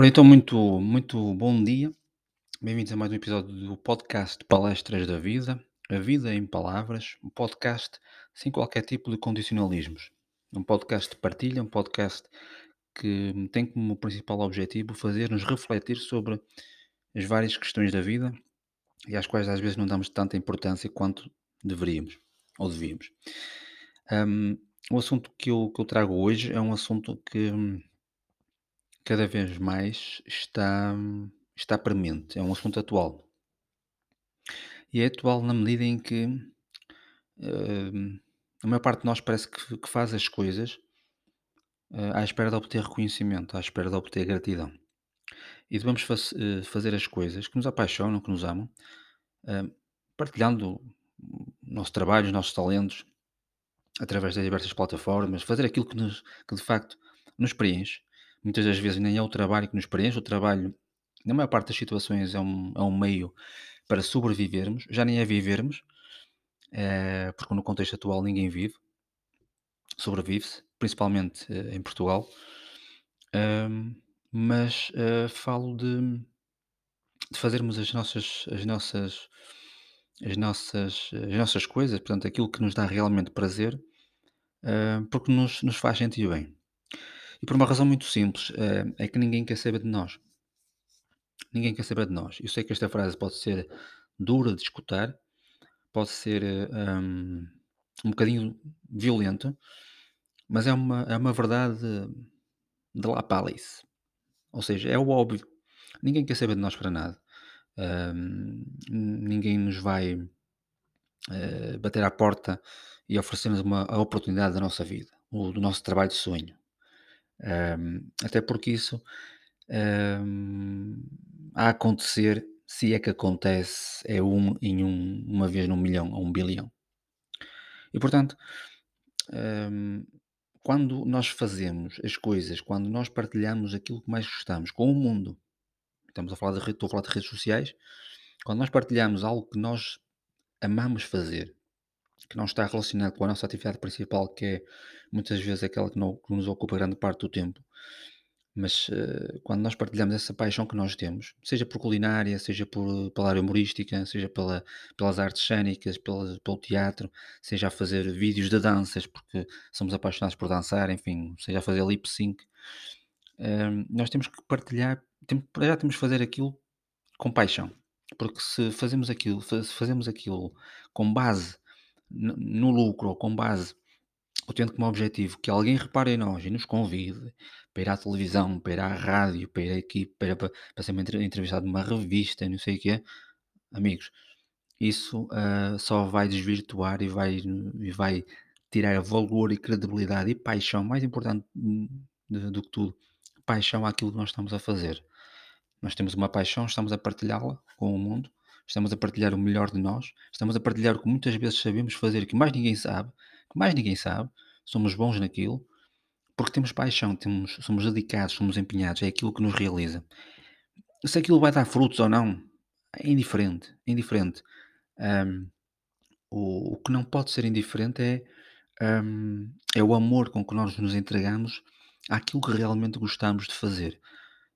Ora então, muito, muito bom dia. Bem-vindos a mais um episódio do podcast Palestras da Vida. A Vida em Palavras, um podcast sem qualquer tipo de condicionalismos. Um podcast de partilha, um podcast que tem como principal objetivo fazer-nos refletir sobre as várias questões da vida e às quais às vezes não damos tanta importância quanto deveríamos ou devíamos. Um, o assunto que eu, que eu trago hoje é um assunto que hum, cada vez mais está, está premente, é um assunto atual. E é atual na medida em que hum, a maior parte de nós parece que, que faz as coisas eh, à espera de obter reconhecimento, à espera de obter gratidão. E devemos eh, fazer as coisas que nos apaixonam, que nos amam, partilhando o nosso trabalho, os nossos talentos, através das diversas plataformas, fazer aquilo que, nos, que de facto nos preenche. Muitas das vezes nem é o trabalho que nos preenche, o trabalho, na maior parte das situações, é um, é um meio para sobrevivermos, já nem é vivermos, eh, porque no contexto atual ninguém vive, sobrevive-se, principalmente eh, em Portugal. Mas eh, falo de, de fazermos as nossas, as nossas, as nossas, as nossas coisas, portanto, aquilo que nos dá realmente prazer, porque nos, nos faz sentir bem. E por uma razão muito simples, eh, é que ninguém quer saber de nós. Ninguém quer saber de nós. Eu sei que esta frase pode ser dura de escutar, pode ser um, um bocadinho violenta, mas é uma, é uma verdade de la palice. Ou seja, é o óbvio. Ninguém quer saber de nós para nada. Ahm, ninguém nos vai eh, bater à porta e oferecer-nos uma, a oportunidade da nossa vida, ou do nosso trabalho de sonho. Ahm, até porque isso ahm, a acontecer, se é que acontece, é um em um, uma vez num milhão ou um bilhão. E portanto, ahm, quando nós fazemos as coisas, quando nós partilhamos aquilo que mais gostamos com o mundo, estamos a falar de, estou a falar de redes sociais, quando nós partilhamos algo que nós amamos fazer, que não está relacionado com a nossa atividade principal, que é muitas vezes aquela que, não- que nos ocupa grande parte do tempo, mas eh, quando nós partilhamos essa paixão que nós temos, seja por culinária, seja por, pela área humorística, seja pela, pelas artes cênicas, pela- pelo teatro, seja a fazer vídeos de danças, porque somos apaixonados por dançar, enfim, seja a fazer lip sync, eh, nós temos que partilhar, tem- para já temos que fazer aquilo com paixão. Porque se fazemos aquilo, se fazemos aquilo com base no lucro ou com base ou tendo como objetivo que alguém repare em nós e nos convide para ir à televisão, para ir à rádio, para ir aqui, para, para, para ser entre- entrevistado numa revista, não sei o quê, amigos, isso ah, só vai desvirtuar e vai, e vai tirar valor e credibilidade e paixão, mais importante do que tudo, paixão àquilo que nós estamos a fazer. Nós temos uma paixão, estamos a partilhá-la com o mundo, estamos a partilhar o melhor de nós, estamos a partilhar o que muitas vezes sabemos fazer, que mais ninguém sabe, que mais ninguém sabe, somos bons naquilo, porque temos paixão, temos, somos dedicados, somos empenhados, é aquilo que nos realiza. Se aquilo vai dar frutos ou não, é indiferente, é indiferente. Ahm, o, o que não pode ser indiferente é, ahm, é o amor com que nós nos entregamos àquilo que realmente gostamos de fazer.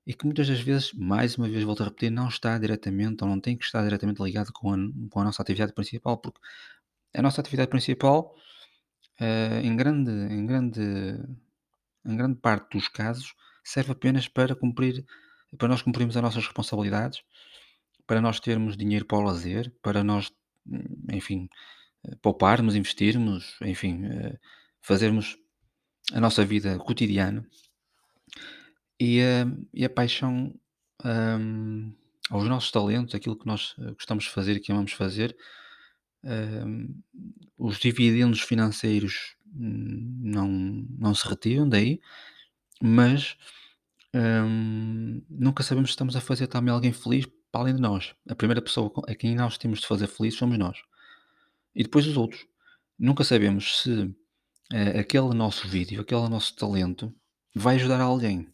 E que muitas das vezes, mais uma vez volto a repetir, não está diretamente ou não tem que estar diretamente ligado com a, com a nossa atividade principal, porque a nossa atividade principal, eh, em, grande, em, grande, em grande parte dos casos, serve apenas para cumprir, para nós cumprirmos as nossas responsabilidades, para nós termos dinheiro para o lazer, para nós, enfim, pouparmos, investirmos, enfim, eh, fazermos a nossa vida cotidiana E a, e a paixão, hum, aos nossos talentos, aquilo que nós eh, gostamos de fazer que amamos fazer, hum, os dividendos financeiros hum, não, não se retiram daí, mas hum, nunca sabemos se estamos a fazer também alguém feliz para além de nós. A primeira pessoa a quem nós temos de fazer feliz somos nós. E depois os outros. Nunca sabemos se eh, aquele nosso vídeo, aquele nosso talento vai ajudar alguém.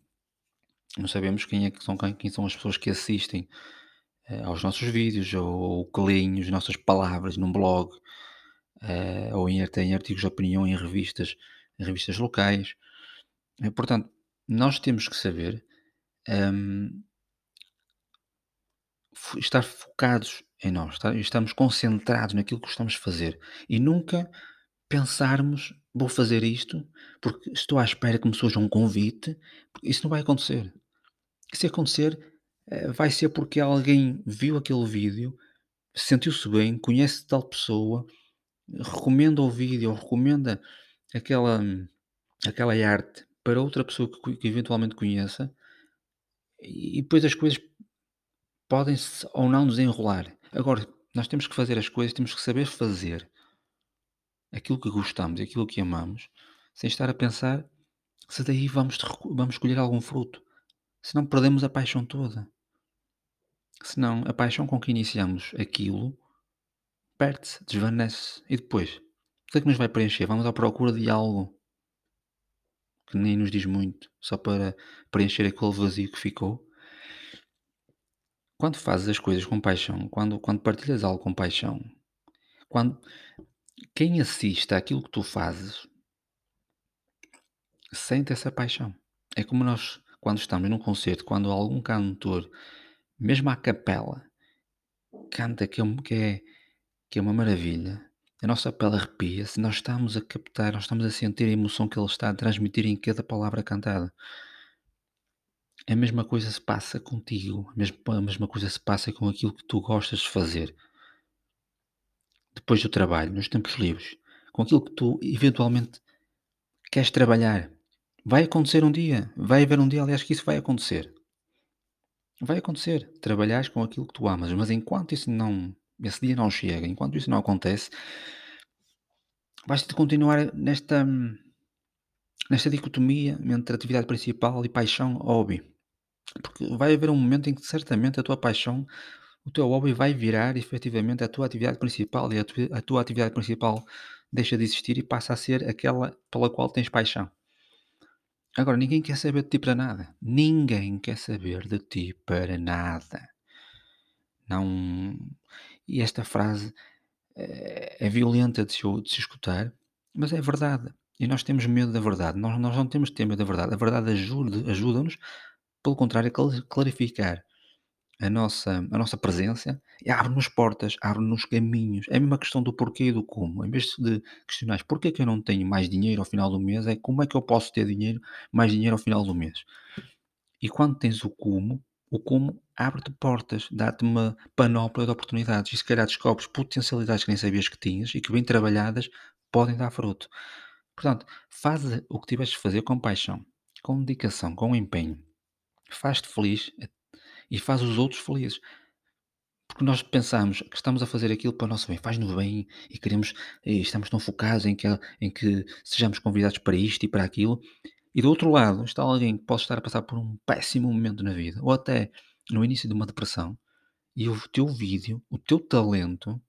Não sabemos quem é que são, quem, quem são as pessoas que assistem eh, aos nossos vídeos ou, ou que leem as nossas palavras num blog eh, ou em, até em artigos de opinião em revistas, em revistas locais. Eh, portanto, nós temos que saber hum, fo- estar focados em nós, estar, estamos concentrados naquilo que estamos a fazer e nunca pensarmos, vou fazer isto porque estou à espera que me surja um convite, isso não vai acontecer. Se acontecer, eh, vai ser porque alguém viu aquele vídeo, sentiu-se bem, conhece tal pessoa, recomenda o vídeo ou recomenda aquela, aquela arte para outra pessoa que, que eventualmente conheça e depois as coisas podem-se ou não desenrolar. Agora, nós temos que fazer as coisas, temos que saber fazer aquilo que gostamos, aquilo que amamos, sem estar a pensar se daí vamos, vamos colher algum fruto. Senão perdemos a paixão toda. Senão a paixão com que iniciamos aquilo perde-se, desvanece. E depois? O que é que nos vai preencher? Vamos à procura de algo que nem nos diz muito, só para preencher aquele vazio que ficou. Quando fazes as coisas com paixão, quando, quando partilhas algo com paixão, quando quem assiste àquilo que tu fazes sente essa paixão. É como nós, quando estamos num concerto, quando algum cantor, mesmo à capela, canta que é, é, que é uma maravilha, a nossa pele arrepia-se, nós estamos a captar, nós estamos a sentir a emoção que ele está a transmitir em cada palavra cantada. A mesma coisa se passa contigo, a mesma, a mesma coisa se passa com aquilo que tu gostas de fazer. Depois do trabalho, nos tempos livres, com aquilo que tu eventualmente queres trabalhar. Vai acontecer um dia, vai haver um dia, aliás, que isso vai acontecer. Vai acontecer, trabalhares com aquilo que tu amas, mas enquanto isso não, esse dia não chega, enquanto isso não acontece, vais ter de continuar nesta, nesta dicotomia entre atividade principal e paixão hobby. Porque vai haver um momento em que certamente a tua paixão, o teu hobby vai virar efetivamente a tua atividade principal e a tua, a tua atividade principal deixa de existir e passa a ser aquela pela qual tens paixão. Agora, ninguém quer saber de ti para nada. Ninguém quer saber de ti para nada. Não. E esta frase eh, é violenta de se, de se escutar, mas é verdade. E nós temos medo da verdade. Nós, nós não temos medo da verdade. A verdade ajuda- ajuda-nos, pelo contrário, a cla- clarificar a nossa, a nossa presença e abre-nos portas, abre-nos caminhos. É a mesma questão do porquê e do como. Em vez de questionares porquê que eu não tenho mais dinheiro ao final do mês, é como é que eu posso ter dinheiro, mais dinheiro ao final do mês. E quando tens o como, o como abre-te portas, dá-te uma panóplia de oportunidades e se calhar descobres potencialidades que nem sabias que tinhas e que bem trabalhadas podem dar fruto. Portanto, faz o que tiveres de fazer com paixão, com dedicação, com empenho. Faz-te feliz e faz os outros felizes. Porque nós pensamos que estamos a fazer aquilo para o nosso bem, faz-nos bem e queremos, e estamos tão focados em que, em que sejamos convidados para isto e para aquilo, e do outro lado está alguém que pode estar a passar por um péssimo momento na vida, ou até no início de uma depressão, e o teu vídeo, o teu talento,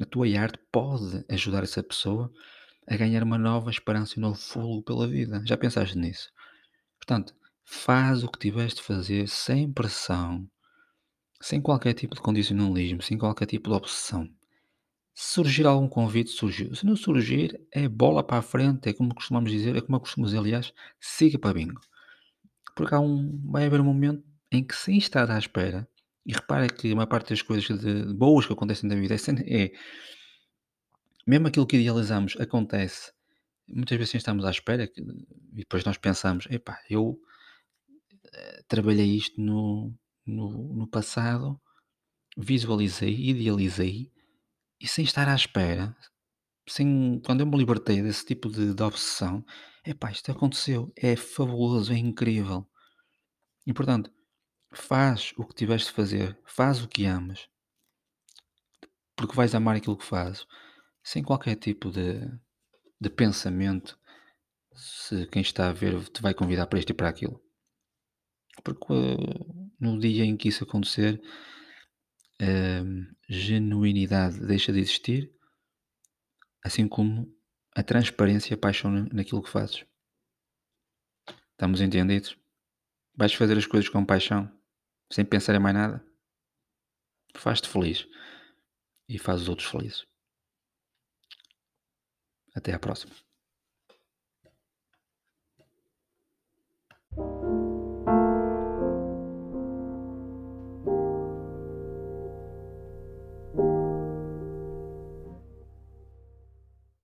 a tua arte pode ajudar essa pessoa a ganhar uma nova esperança e um novo fogo pela vida. Já pensaste nisso? Portanto, faz o que tiveres de fazer sem pressão, sem qualquer tipo de condicionalismo, sem qualquer tipo de obsessão. Se surgir algum convite, surgiu. Se não surgir, é bola para a frente, é como costumamos dizer, é como dizer, aliás, siga para bingo. Porque há um, vai haver um momento em que, sem estar à espera, e repara que a maior parte das coisas de, boas que acontecem na vida é, é mesmo aquilo que idealizamos acontece muitas vezes sem estarmos à espera, que- e depois nós pensamos, epá, eu trabalhei isto no, no, no passado, visualizei, idealizei, e sem estar à espera, sem, quando eu me libertei desse tipo de, de obsessão, epá, isto aconteceu, é fabuloso, é incrível. E portanto, faz o que tiveres de fazer, faz o que amas, porque vais amar aquilo que fazes, sem qualquer tipo de, de pensamento se quem está a ver te vai convidar para isto e para aquilo. Porque eh, no dia em que isso acontecer, a genuinidade deixa de existir, assim como a transparência e a paixão na- naquilo que fazes. Estamos entendidos? Vais fazer as coisas com paixão, sem pensar em mais nada. Faz-te feliz e faz os outros felizes. Até à próxima.